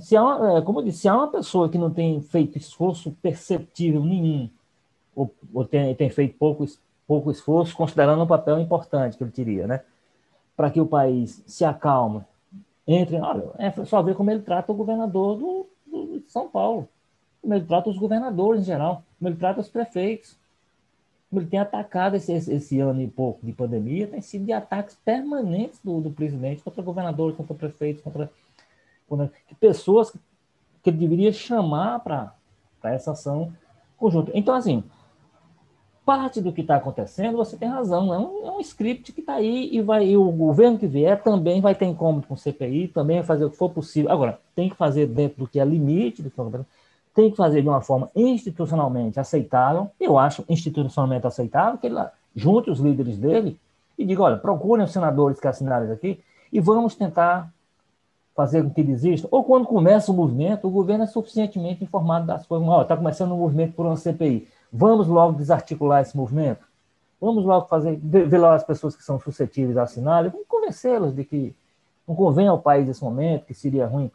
Speaker 3: Se há uma, é, como eu disse, se há uma pessoa que não tem feito esforço perceptível nenhum, ou, ou tem, tem feito pouco pouco esforço, considerando o papel importante que ele teria, né? Para que o país se acalme, entre. Olha, é só ver como ele trata o governador do, do, de São Paulo, como ele trata os governadores em geral, como ele trata os prefeitos. Como ele tem atacado esse, esse, esse ano e pouco de pandemia, tem sido de ataques permanentes do, do presidente contra governadores, contra prefeitos, contra, contra pessoas que ele deveria chamar para essa ação conjunta. Então, assim, parte do que está acontecendo, você tem razão, é um, é um script que está aí e vai e o governo que vier também vai ter incômodo com o CPI, também vai fazer o que for possível. Agora, tem que fazer dentro do que é limite, do que é tem que fazer de uma forma institucionalmente aceitável, eu acho institucionalmente aceitável, que ele junte os líderes dele e diga, olha, procurem os senadores que assinaram isso aqui e vamos tentar fazer com que desista. Ou quando começa o movimento, o governo é suficientemente informado das coisas. Está começando um movimento por uma CPI Vamos logo desarticular esse movimento. Vamos logo fazer, ver lá as pessoas que são suscetíveis a assinar, vamos convencê-las de que não convém ao país nesse momento, que seria ruim.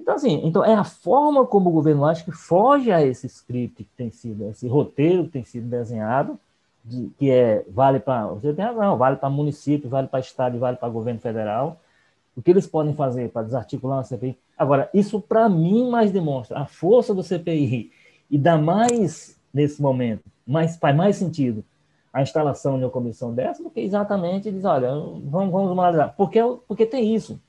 Speaker 3: Então, assim, então é a forma como o governo acha que foge a esse script que tem sido, esse roteiro que tem sido desenhado, de, que é vale para. Você tem razão, vale para município, vale para estado e vale para governo federal. O que eles podem fazer para desarticular uma CPI? Agora, isso para mim mais demonstra a força do CPI e dá mais, nesse momento, mais, faz mais sentido a instalação de uma comissão dessa do que exatamente diz, olha, vamos, vamos analisar. Porque, porque tem isso.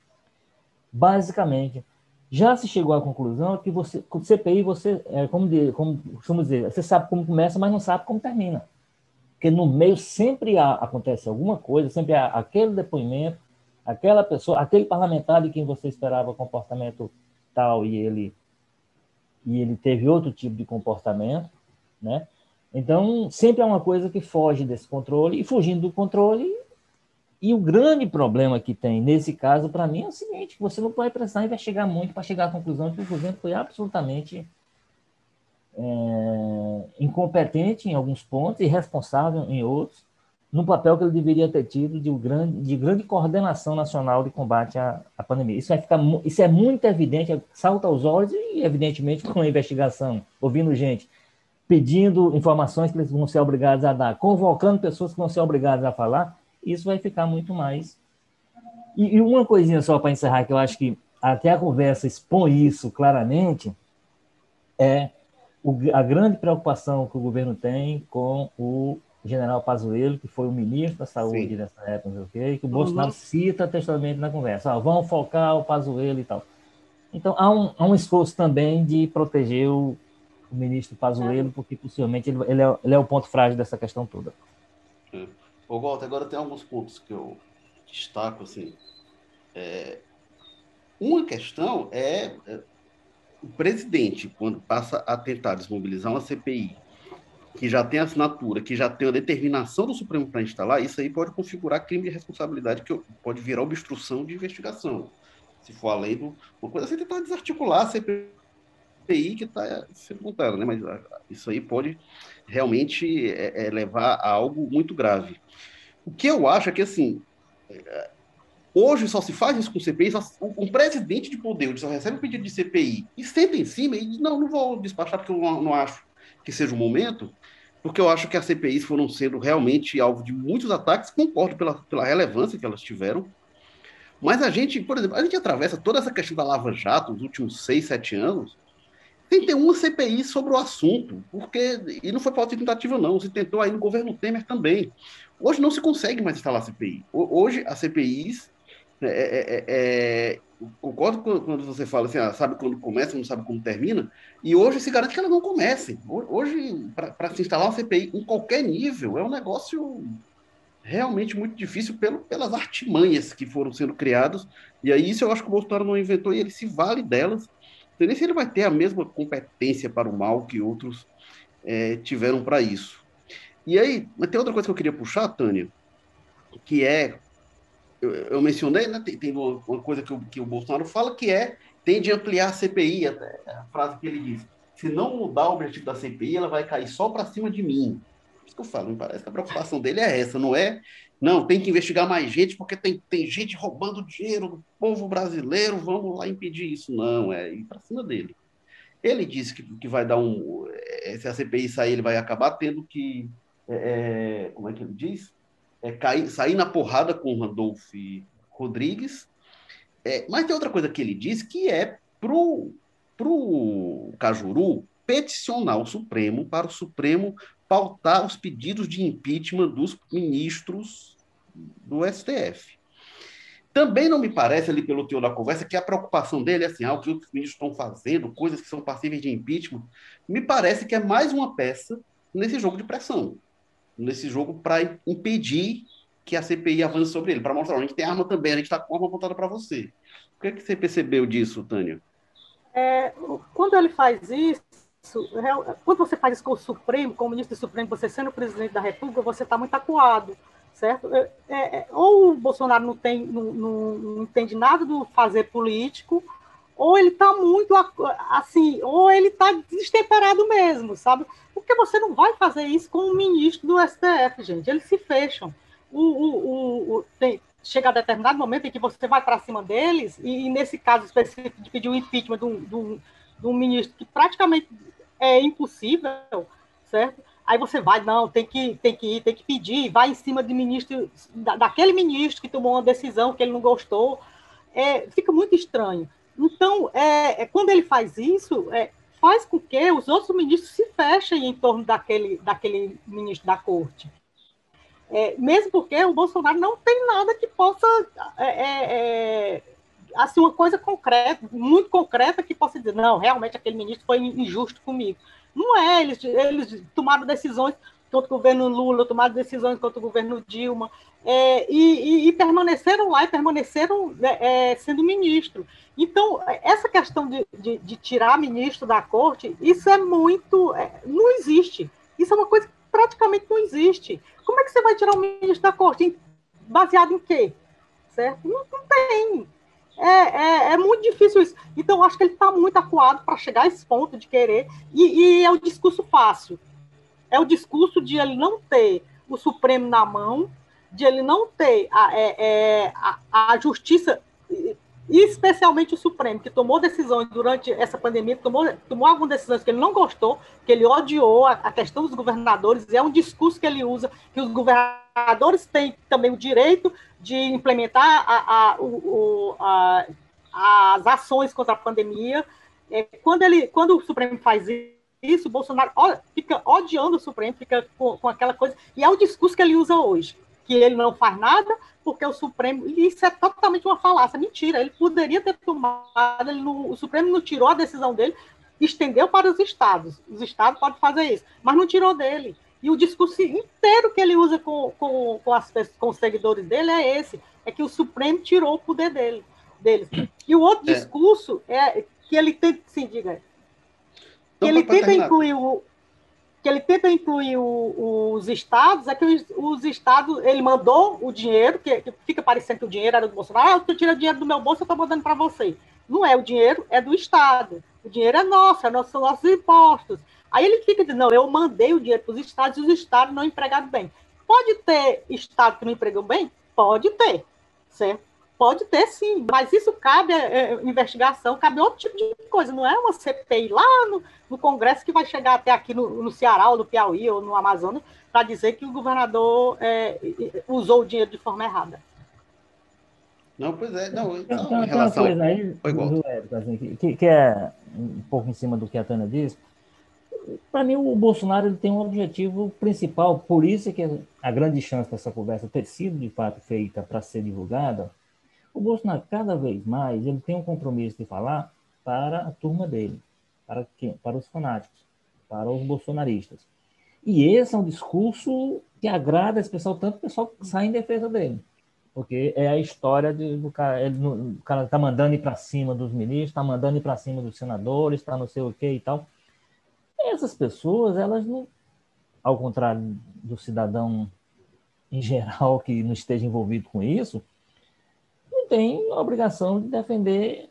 Speaker 3: Basicamente, já se chegou à conclusão que você, com o CPI, você, é, como, de, como costumamos dizer, você sabe como começa, mas não sabe como termina. Porque no meio sempre há, acontece alguma coisa, sempre há aquele depoimento, aquela pessoa, aquele parlamentar de quem você esperava comportamento tal e ele e ele teve outro tipo de comportamento, né? Então, sempre é uma coisa que foge desse controle e fugindo do controle e o grande problema que tem nesse caso, para mim, é o seguinte: você não pode precisar investigar muito para chegar à conclusão que o governo foi absolutamente é, incompetente em alguns pontos e responsável em outros, no papel que ele deveria ter tido de, grande, de grande coordenação nacional de combate à, à pandemia. Isso, vai ficar, isso é muito evidente, salta aos olhos e, evidentemente, com a investigação, ouvindo gente pedindo informações que eles vão ser obrigados a dar, convocando pessoas que vão ser obrigadas a falar, isso vai ficar muito mais. E, e uma coisinha só para encerrar, que eu acho que até a conversa expõe isso claramente, é o, a grande preocupação que o governo tem com o general Pazuello, que foi o ministro da Saúde Sim. nessa época, não sei o quê, que o Bolsonaro uhum. cita textualmente na conversa. Ó, vamos focar o Pazuello e tal. Então, há um, há um esforço também de proteger o, o ministro Pazuello, porque possivelmente ele, ele, é, ele é o ponto frágil dessa questão toda.
Speaker 1: É. Ô, Walter, agora tem alguns pontos que eu destaco, assim. É, uma questão é, é o presidente, quando passa a tentar desmobilizar uma CPI, que já tem assinatura, que já tem a determinação do Supremo para instalar, isso aí pode configurar crime de responsabilidade, que pode virar obstrução de investigação. Se for além do. Uma coisa assim, tentar desarticular a CPI que está sendo montada, né? Mas ah, isso aí pode realmente é, é levar a algo muito grave. O que eu acho é que, assim, hoje só se faz isso com CPI, um presidente de poder só recebe um pedido de CPI e senta em cima e diz, não, não vou despachar porque eu não, não acho que seja o momento, porque eu acho que as CPIs foram sendo realmente alvo de muitos ataques, concordo pela, pela relevância que elas tiveram, mas a gente, por exemplo, a gente atravessa toda essa questão da Lava Jato nos últimos seis, sete anos, sem ter uma CPI sobre o assunto, porque, e não foi falta de tentativa não, se tentou aí no governo Temer também. Hoje não se consegue mais instalar CPI. Hoje, as CPIs. É, é, é, é concordo quando você fala assim, ah, sabe quando começa, não sabe como termina, e hoje se garante que elas não comecem. Hoje, para se instalar uma CPI em qualquer nível, é um negócio realmente muito difícil pelo, pelas artimanhas que foram sendo criadas, e aí isso eu acho que o Bolsonaro não inventou e ele se vale delas. Sei se ele vai ter a mesma competência para o mal que outros é, tiveram para isso. E aí, mas tem outra coisa que eu queria puxar, Tânia, que é, eu, eu mencionei, né, tem, tem uma, uma, coisa que o, que o Bolsonaro fala, que é, tem de ampliar a CPI, a frase que ele diz, se não mudar o objetivo da CPI, ela vai cair só para cima de mim. Isso que eu falo, me parece que a preocupação dele é essa, não é, não, tem que investigar mais gente, porque tem, tem gente roubando dinheiro do povo brasileiro, vamos lá impedir isso. Não, é ir para cima dele. Ele disse que, que vai dar um. Eh, se a CPI sair, ele vai acabar tendo que é, como é que ele diz? É, cair, sair na porrada com o Randolph Rodrigues. É, mas tem outra coisa que ele diz que é pro, pro Cajuru peticionar o Supremo para o Supremo pautar os pedidos de impeachment dos ministros do STF. Também não me parece, ali pelo teor da conversa, que a preocupação dele é assim, ah, o que os ministros estão fazendo, coisas que são passíveis de impeachment. Me parece que é mais uma peça nesse jogo de pressão nesse jogo para impedir que a CPI avance sobre ele, para mostrar, a gente tem arma também, a gente está com arma apontada para você. O que, é que você percebeu disso, Tânia?
Speaker 2: É, quando ele faz isso, quando você faz isso com o Supremo, como ministro do Supremo, você sendo presidente da República, você está muito acuado, certo? É, é, ou o Bolsonaro não, tem, não, não, não entende nada do fazer político, ou ele está muito assim, ou ele está destemperado mesmo, sabe? Porque você não vai fazer isso com o ministro do STF, gente. Eles se fecham. O, o, o, tem, chega a determinado momento em que você vai para cima deles, e, e, nesse caso específico de pedir o impeachment de um, de, um, ministro que praticamente é impossível, certo? Aí você vai, não, tem que, tem que ir, tem que pedir, vai em cima de ministro, da, daquele ministro que tomou uma decisão que ele não gostou. É, fica muito estranho. Então, é, é, quando ele faz isso, é, faz com que os outros ministros se fechem em torno daquele, daquele ministro da corte. É, mesmo porque o Bolsonaro não tem nada que possa é, assim uma coisa concreta, muito concreta que possa dizer não, realmente aquele ministro foi injusto comigo. Não é, eles, eles tomaram decisões contra o governo Lula, tomaram decisões contra o governo Dilma, é, e, e, e, permaneceram lá e permaneceram é, sendo ministro. Então, essa questão de, de, de, tirar ministro da corte, isso é muito. É, não existe. Isso é uma coisa que praticamente não existe. Como é que você vai tirar um ministro da corte? Baseado em quê? Certo? Não, não tem. É, é, é, muito difícil isso. Então, acho que ele está muito acuado para chegar a esse ponto de querer, e, e, é o discurso fácil. É o discurso de ele não ter o Supremo na mão, de ele não ter a, é, é a, a justiça especialmente o Supremo, que tomou decisões durante essa pandemia, tomou, tomou algumas decisões que ele não gostou, que ele odiou a, a questão dos governadores, é um discurso que ele usa, que os governadores têm também o direito de implementar a, a, o, a, as ações contra a pandemia. É, quando, ele, quando o Supremo faz isso, o Bolsonaro fica odiando o Supremo, fica com, com aquela coisa, e é o discurso que ele usa hoje, que ele não faz nada, porque o Supremo. Isso é totalmente uma falácia, mentira. Ele poderia ter tomado, ele não, o Supremo não tirou a decisão dele, estendeu para os estados. Os estados podem fazer isso, mas não tirou dele. E o discurso inteiro que ele usa com, com, com, as, com os seguidores dele é esse: é que o Supremo tirou o poder dele, deles. E o outro é. discurso é que ele tenta, sim, diga. Que então, ele tenta incluir o, que ele tenta incluir o, os estados, é que os, os, estados, ele mandou o dinheiro, que, que, fica parecendo que o dinheiro era do Bolsonaro, ah, eu tiro dinheiro do meu bolso, eu estou mandando para você. Não é o dinheiro, é do Estado. O dinheiro é nosso, é são nossos impostos. Aí ele fica dizendo, não, eu mandei o dinheiro para os estados e os estados não empregaram bem. Pode ter estado que não empregam bem? Pode ter, certo? Pode ter sim, mas isso cabe é, investigação, cabe outro tipo de coisa, não é uma CPI lá no, no Congresso que vai chegar até aqui no, no Ceará, ou no Piauí, ou no Amazonas, para dizer que o governador é, usou o dinheiro de forma errada.
Speaker 1: Não, pois é, não,
Speaker 3: então, então, em relação... Tem uma coisa aí, do Érico, assim, que, que é um pouco em cima do que a Tânia disse, para mim o Bolsonaro ele tem um objetivo principal, por isso é que a grande chance dessa conversa ter sido de fato feita para ser divulgada, o Bolsonaro, cada vez mais, ele tem um compromisso de falar para a turma dele, para, quem? para os fanáticos, para os bolsonaristas. E esse é um discurso que agrada esse pessoal, tanto o pessoal sai em defesa dele. Porque é a história de, do cara, ele, o cara está mandando ir para cima dos ministros, está mandando ir para cima dos senadores, está não sei o que e tal. Essas pessoas, elas não, ao contrário do cidadão em geral que não esteja envolvido com isso, tem a obrigação de defender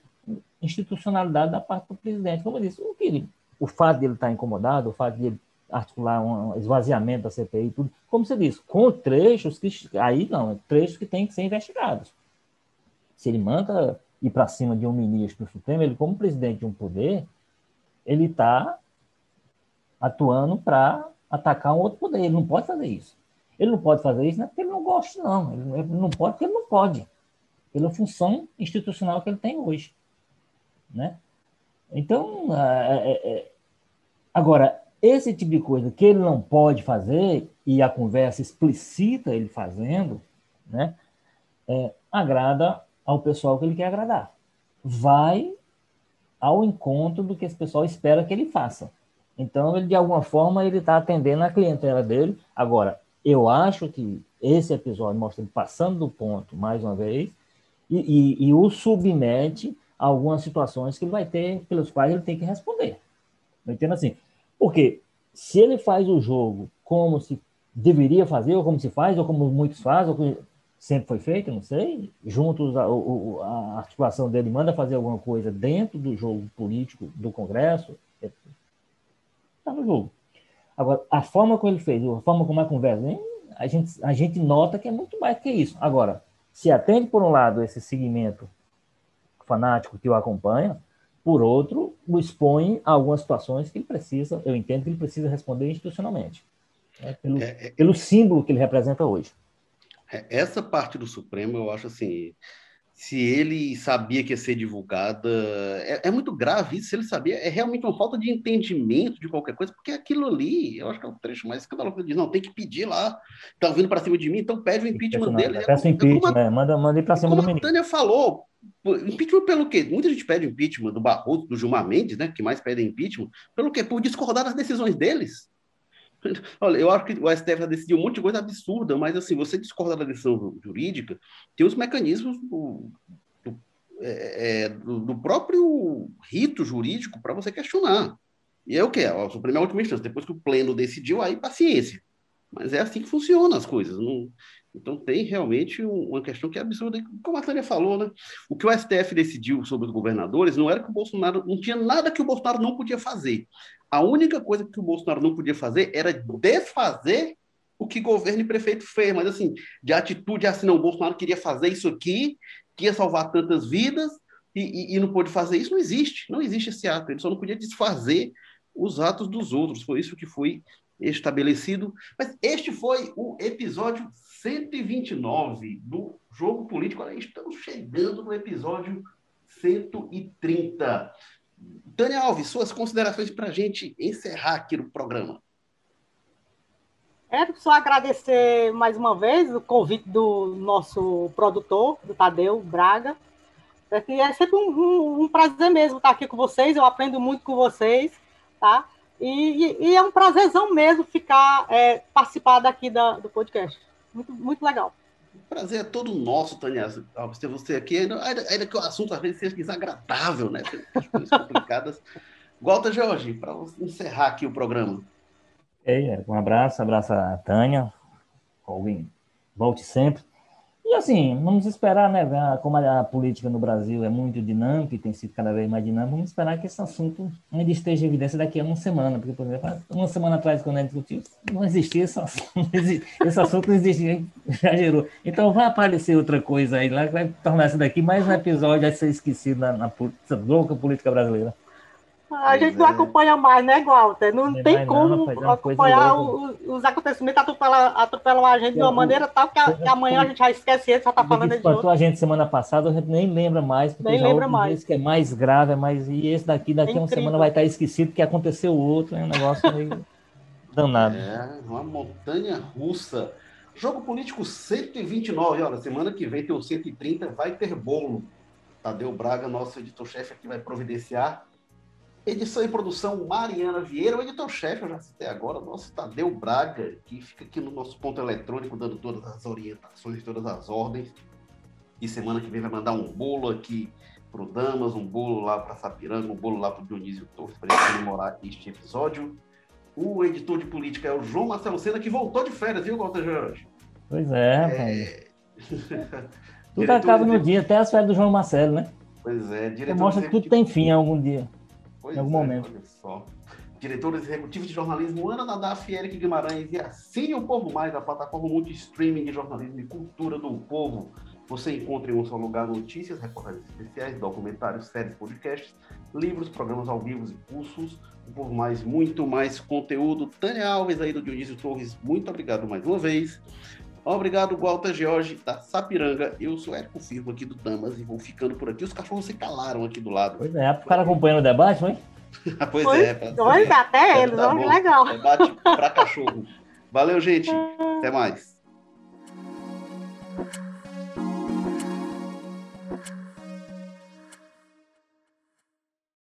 Speaker 3: institucionalidade da parte do presidente. Como eu disse, o, que ele, o fato de ele estar incomodado, o fato de ele articular um esvaziamento da CPI tudo, como você disse, com trechos que. Aí não, trechos que têm que ser investigados. Se ele manda ir para cima de um ministro do Supremo, ele, como presidente de um poder, ele está atuando para atacar um outro poder. Ele não pode fazer isso. Ele não pode fazer isso não é porque ele não gosta, não. Ele não pode porque ele não pode pela função institucional que ele tem hoje. Né? Então, é, é, é, agora, esse tipo de coisa que ele não pode fazer, e a conversa explicita ele fazendo, né, é, agrada ao pessoal que ele quer agradar. Vai ao encontro do que esse pessoal espera que ele faça. Então, ele, de alguma forma, ele está atendendo a clientela dele. Agora, eu acho que esse episódio mostra ele passando do ponto, mais uma vez, e, e, e, o submete a algumas situações que ele vai ter, pelas quais ele tem que responder. Eu entendo assim. Porque se ele faz o jogo como se deveria fazer, ou como se faz, ou como muitos fazem, sempre foi feito, não sei. Juntos, a, a, articulação dele manda fazer alguma coisa dentro do jogo político do Congresso. Está no jogo. Agora, a forma como ele fez, a forma como é a conversa, a gente, a gente nota que é muito mais que isso. Agora, se atende, por um lado, esse segmento fanático que o acompanha, por outro, o expõe a algumas situações que ele precisa, eu entendo que ele precisa responder institucionalmente, né, pelo, é, é, pelo símbolo que ele representa hoje.
Speaker 1: É, essa parte do Supremo, eu acho assim, se ele sabia que ia ser divulgada, é, é, muito grave isso, se ele sabia, é realmente uma falta de entendimento de qualquer coisa, porque aquilo ali, eu acho que é o trecho mais escandaloso, ele diz, não, tem que pedir lá, estão vindo para cima de mim, então pede o impeachment dele.
Speaker 3: Peça o impeachment, né? manda, manda ir para cima
Speaker 1: do. Como a Tânia falou, Impeachment pelo quê? Muita gente pede impeachment do Barroso, do Gilmar Mendes, né? Que mais pedem impeachment. Pelo quê? Por discordar das decisões deles. Olha, eu acho que o STF já decidiu um monte de coisa absurda, mas assim, você discorda da decisão jurídica, tem os mecanismos do, do, é, é do, do próprio rito jurídico para você questionar. E é o que? O Supremo é a última instância. Depois que o pleno decidiu, aí paciência. Mas é assim que funcionam as coisas. Não, então tem realmente uma questão que é absurda, como a Tânia falou, né? O que o STF decidiu sobre os governadores não era que o Bolsonaro não tinha nada que o Bolsonaro não podia fazer. A única coisa que o Bolsonaro não podia fazer era desfazer o que governo e prefeito fez, mas assim, de atitude assim, não, o Bolsonaro queria fazer isso aqui, queria salvar tantas vidas e, e, e não pôde fazer isso, não existe, não existe esse ato, ele só não podia desfazer os atos dos outros, foi isso que foi estabelecido. Mas este foi o episódio 129 do Jogo Político. Olha, estamos chegando no episódio 130. Tânia Alves, suas considerações para a gente encerrar aqui no programa.
Speaker 2: Quero só agradecer mais uma vez o convite do nosso produtor, do Tadeu Braga. É, é sempre um, um, um prazer mesmo estar aqui com vocês, eu aprendo muito com vocês, tá? E, e, é um prazerzão mesmo ficar, é, participar daqui da, do podcast. Muito, muito legal.
Speaker 1: O prazer é todo nosso, Tânia, Alves, ter você aqui, ainda, ainda que o assunto às vezes seja desagradável, né? Tem coisas complicadas. Volta, Jorge, para encerrar aqui o programa.
Speaker 3: É, um abraço, abraço a Tânia. Volte sempre. E assim, vamos esperar, né? Como a política no Brasil é muito dinâmica e tem sido cada vez mais dinâmica, vamos esperar que esse assunto ainda esteja em evidência daqui a uma semana. Porque, por exemplo, uma semana atrás, quando a gente discutiu, não existia esse assunto, esse assunto não existia, já gerou. Então vai aparecer outra coisa aí lá que vai tornar isso daqui mais um episódio a ser esquecido na, na, louca política brasileira.
Speaker 2: A gente não é. acompanha mais, né, Walter? Não, não tem como não, acompanhar o, os acontecimentos, atropelam, atropelam a gente de uma maneira tal que, a, que amanhã a gente já esquece ele, só tá falando de outro.
Speaker 3: a gente semana passada, a gente nem lembra mais, porque nem lembra mais. que é mais grave, é mais... e esse daqui, daqui é a uma semana vai estar esquecido que aconteceu outro, é um negócio meio danado.
Speaker 1: É, uma montanha russa. Jogo político 129, olha, semana que vem tem o 130, vai ter bolo. Tadeu Braga, nosso editor-chefe aqui, vai providenciar Edição e produção Mariana Vieira, o editor-chefe, eu já citei agora, nosso Tadeu Braga, que fica aqui no nosso ponto eletrônico dando todas as orientações, todas as ordens. E semana que vem vai mandar um bolo aqui para o Damas, um bolo lá para Sapiranga, um bolo lá para o Dionísio Torres, para ele comemorar este episódio. O editor de política é o João Marcelo Sena, que voltou de férias, viu, Walter Jorge?
Speaker 3: Pois é, é... Tudo acaba no dia, até as férias do João Marcelo, né?
Speaker 1: Pois é, diretor.
Speaker 3: Mostra que tudo tem fim algum dia. Pois em algum é, momento. Olha
Speaker 1: só. Diretores executivos de jornalismo Ana Nadaf, Eric Guimarães e Assine o Povo Mais, a plataforma multi-streaming de jornalismo e cultura do povo. Você encontra em um só lugar notícias, reportagens especiais, documentários, séries, podcasts, livros, programas ao vivo e cursos. O Povo Mais, muito mais conteúdo. Tânia Alves aí do Dionísio Torres, muito obrigado mais uma vez. Obrigado, Walter George, da Sapiranga. Eu sou Érico Firmo aqui do Tamas e vou ficando por aqui. Os cachorros se calaram aqui do lado.
Speaker 3: Pois é, ficaram acompanhando o debate, hein?
Speaker 1: pois Foi? é.
Speaker 2: Pra... Pois até eles, tá legal.
Speaker 1: Debate pra cachorro. Valeu, gente. Até mais.